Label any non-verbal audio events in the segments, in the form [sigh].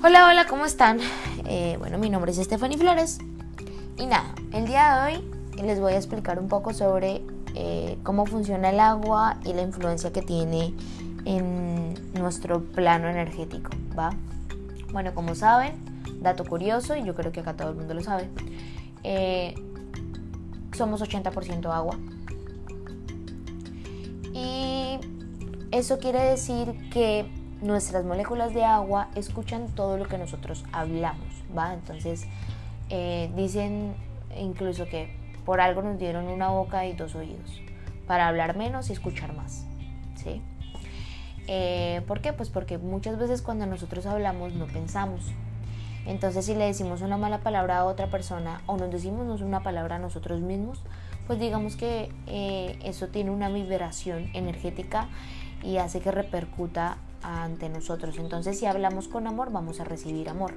Hola, hola, ¿cómo están? Eh, bueno, mi nombre es Stephanie Flores. Y nada, el día de hoy les voy a explicar un poco sobre eh, cómo funciona el agua y la influencia que tiene en nuestro plano energético, ¿va? Bueno, como saben, dato curioso, y yo creo que acá todo el mundo lo sabe, eh, somos 80% agua. Y eso quiere decir que nuestras moléculas de agua escuchan todo lo que nosotros hablamos, ¿va? Entonces eh, dicen incluso que por algo nos dieron una boca y dos oídos, para hablar menos y escuchar más, ¿sí? Eh, ¿Por qué? Pues porque muchas veces cuando nosotros hablamos no pensamos. Entonces si le decimos una mala palabra a otra persona o nos decimos una palabra a nosotros mismos, pues digamos que eh, eso tiene una vibración energética y hace que repercuta ante nosotros. Entonces, si hablamos con amor, vamos a recibir amor.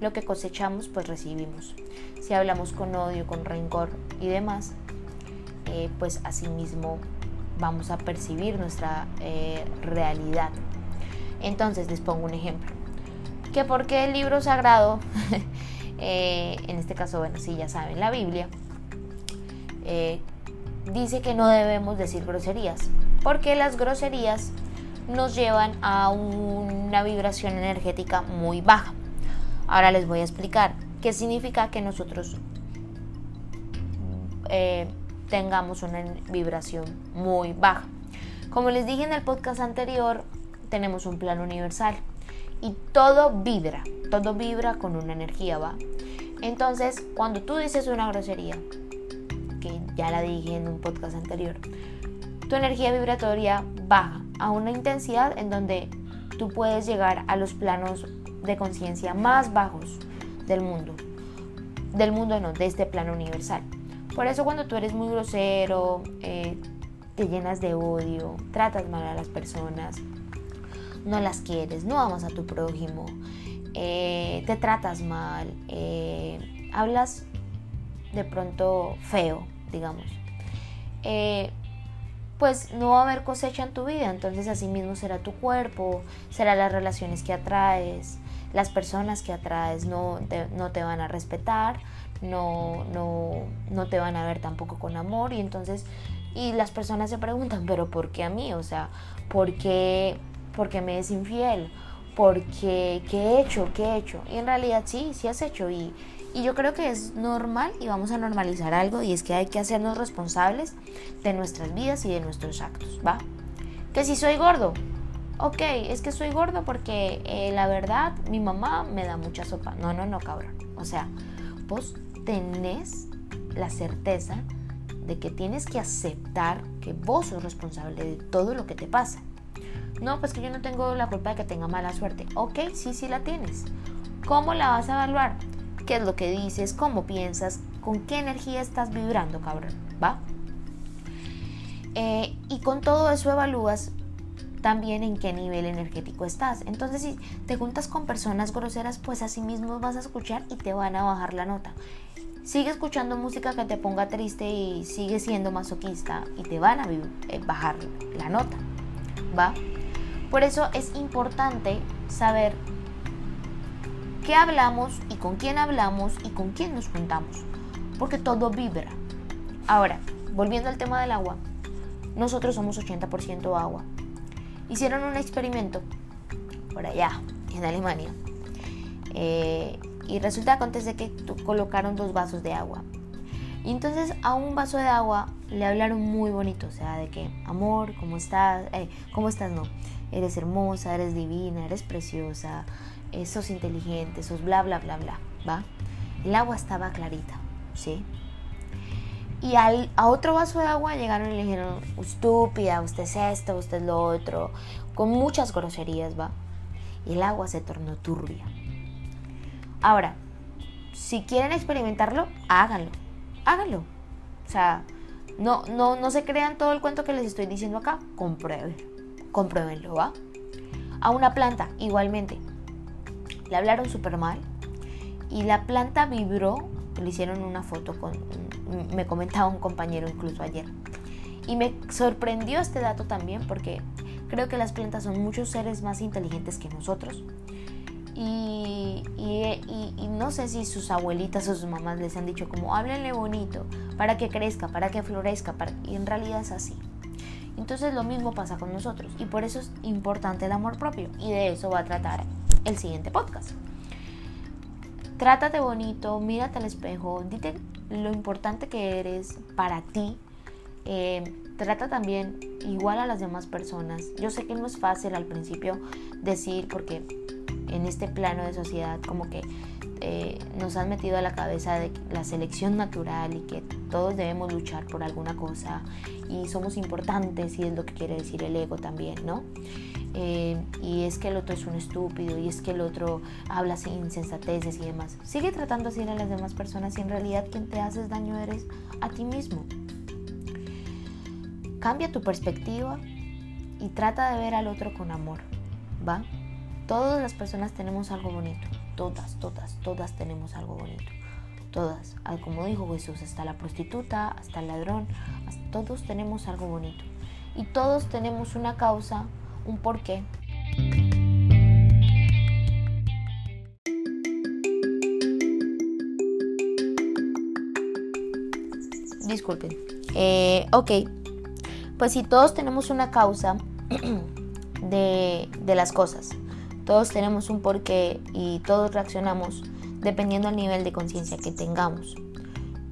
Lo que cosechamos, pues recibimos. Si hablamos con odio, con rencor y demás, eh, pues asimismo vamos a percibir nuestra eh, realidad. Entonces, les pongo un ejemplo. Que porque el libro sagrado, [laughs] eh, en este caso, bueno, si ya saben, la Biblia, dice que no debemos decir groserías. Porque las groserías nos llevan a una vibración energética muy baja. Ahora les voy a explicar qué significa que nosotros eh, tengamos una vibración muy baja. Como les dije en el podcast anterior, tenemos un plano universal y todo vibra, todo vibra con una energía, ¿va? Entonces, cuando tú dices una grosería, que ya la dije en un podcast anterior, tu energía vibratoria baja a una intensidad en donde tú puedes llegar a los planos de conciencia más bajos del mundo. Del mundo no, de este plano universal. Por eso cuando tú eres muy grosero, eh, te llenas de odio, tratas mal a las personas, no las quieres, no amas a tu prójimo, eh, te tratas mal, eh, hablas de pronto feo, digamos pues no va a haber cosecha en tu vida. Entonces así mismo será tu cuerpo, será las relaciones que atraes, las personas que atraes no te, no te van a respetar, no, no, no te van a ver tampoco con amor y entonces y las personas se preguntan, [laughs] pero ¿por qué a mí? O sea, ¿por qué, por qué me es infiel? Porque, ¿qué he hecho? ¿Qué he hecho? Y en realidad sí, sí has hecho y, y yo creo que es normal y vamos a normalizar algo y es que hay que hacernos responsables de nuestras vidas y de nuestros actos, ¿va? Que si soy gordo, ok, es que soy gordo porque eh, la verdad mi mamá me da mucha sopa. No, no, no, cabrón. O sea, vos tenés la certeza de que tienes que aceptar que vos sos responsable de todo lo que te pasa. No, pues que yo no tengo la culpa de que tenga mala suerte. Ok, sí, sí la tienes. ¿Cómo la vas a evaluar? qué es lo que dices, cómo piensas, con qué energía estás vibrando, cabrón, ¿va? Eh, y con todo eso evalúas también en qué nivel energético estás. Entonces, si te juntas con personas groseras, pues así mismo vas a escuchar y te van a bajar la nota. Sigue escuchando música que te ponga triste y sigue siendo masoquista y te van a eh, bajar la nota, ¿va? Por eso es importante saber qué hablamos y con quién hablamos y con quién nos juntamos, porque todo vibra. Ahora, volviendo al tema del agua, nosotros somos 80% agua. Hicieron un experimento por allá, en Alemania, eh, y resulta acontece que colocaron dos vasos de agua. Y entonces a un vaso de agua le hablaron muy bonito, o sea, de que, amor, ¿cómo estás? Eh, ¿Cómo estás? No, eres hermosa, eres divina, eres preciosa, eh, sos inteligente, sos bla, bla, bla, bla, ¿va? El agua estaba clarita, ¿sí? Y al, a otro vaso de agua llegaron y le dijeron, estúpida, usted es esto, usted es lo otro, con muchas groserías, ¿va? Y el agua se tornó turbia. Ahora, si quieren experimentarlo, háganlo, háganlo. O sea, no, no, no se crean todo el cuento que les estoy diciendo acá, comprueben, compruébenlo, ¿va? A una planta, igualmente, le hablaron súper mal y la planta vibró, le hicieron una foto con, me comentaba un compañero incluso ayer. Y me sorprendió este dato también porque creo que las plantas son muchos seres más inteligentes que nosotros. Y, no sé si sus abuelitas o sus mamás les han dicho como háblenle bonito para que crezca, para que florezca, y en realidad es así. Entonces lo mismo pasa con nosotros y por eso es importante el amor propio y de eso va a tratar el siguiente podcast. Trátate bonito, mírate al espejo, dite lo importante que eres para ti. Eh, trata también igual a las demás personas. Yo sé que no es fácil al principio decir porque en este plano de sociedad como que eh, nos han metido a la cabeza de la selección natural y que todos debemos luchar por alguna cosa y somos importantes y es lo que quiere decir el ego también, ¿no? Eh, y es que el otro es un estúpido y es que el otro habla sin insensateces y demás. Sigue tratando así a las demás personas y en realidad quien te haces daño eres a ti mismo. Cambia tu perspectiva y trata de ver al otro con amor, ¿va? Todas las personas tenemos algo bonito, todas, todas, todas tenemos algo bonito. Todas, como dijo Jesús, hasta la prostituta, hasta el ladrón, todos tenemos algo bonito. Y todos tenemos una causa un porqué. Disculpen. Eh, ok, pues si todos tenemos una causa [clears throat] de las cosas, todos tenemos un porqué y todos reaccionamos dependiendo del nivel de conciencia que tengamos.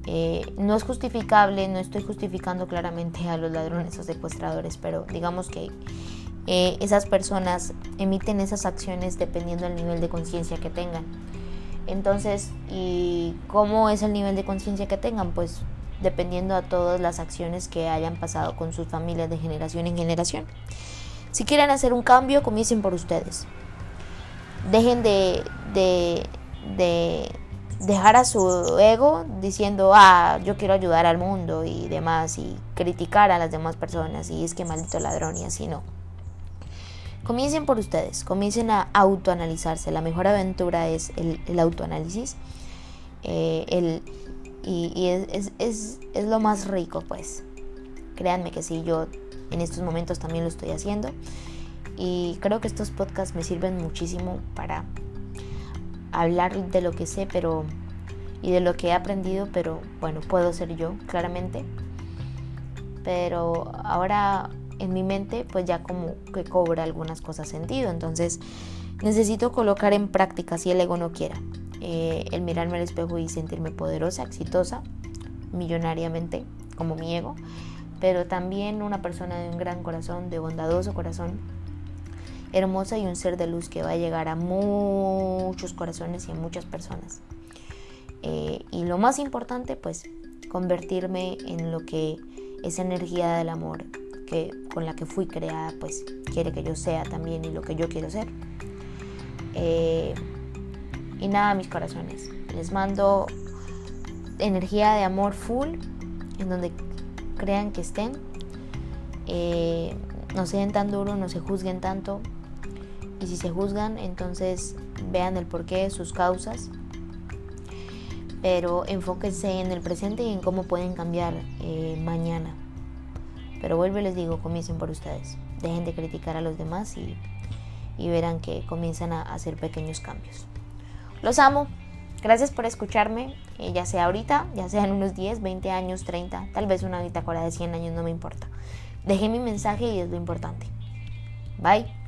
Eh, no es justificable, no estoy justificando claramente a los ladrones o secuestradores, pero digamos que eh, esas personas emiten esas acciones dependiendo del nivel de conciencia que tengan. Entonces, ¿y cómo es el nivel de conciencia que tengan? Pues dependiendo a todas las acciones que hayan pasado con sus familias de generación en generación. Si quieren hacer un cambio, comiencen por ustedes. Dejen de, de, de dejar a su ego diciendo, ah, yo quiero ayudar al mundo y demás, y criticar a las demás personas, y es que maldito ladrón y así no. Comiencen por ustedes, comiencen a autoanalizarse. La mejor aventura es el, autoanálisis. Eh, el, y, es, lo más rico, pues. Créanme que sí, yo en estos momentos también lo estoy haciendo. Y creo que estos podcasts me sirven muchísimo para hablar de lo que sé, pero y de lo que he aprendido, pero bueno, puedo ser yo, claramente. Pero ahora en mi mente pues ya como que cobra algunas cosas sentido. Entonces necesito colocar en práctica si el ego no quiera. Eh, el mirarme al espejo y sentirme poderosa, exitosa, millonariamente, como mi ego, pero también una persona de un gran corazón, de bondadoso corazón, hermosa y un ser de luz que va a llegar a muchos corazones y a muchas personas. Eh, y lo más importante, pues, convertirme en lo que esa energía del amor con la que fui creada, pues quiere que yo sea también y lo que yo quiero ser. Eh, y nada, mis corazones, les mando energía de amor full, en donde crean que estén. Eh, no se den tan duro, no se juzguen tanto. Y si se juzgan, entonces vean el porqué, sus causas. Pero enfóquense en el presente y en cómo pueden cambiar eh, mañana. Pero vuelvo y les digo, comiencen por ustedes. Dejen de criticar a los demás y, verán que comienzan a hacer pequeños cambios. Los amo. Gracias por escucharme, eh, ya sea ahorita, ya sea en unos 10, 20 años, 30, tal vez una bitácora de 100 años, no me importa. Dejé mi mensaje y es lo importante. Bye.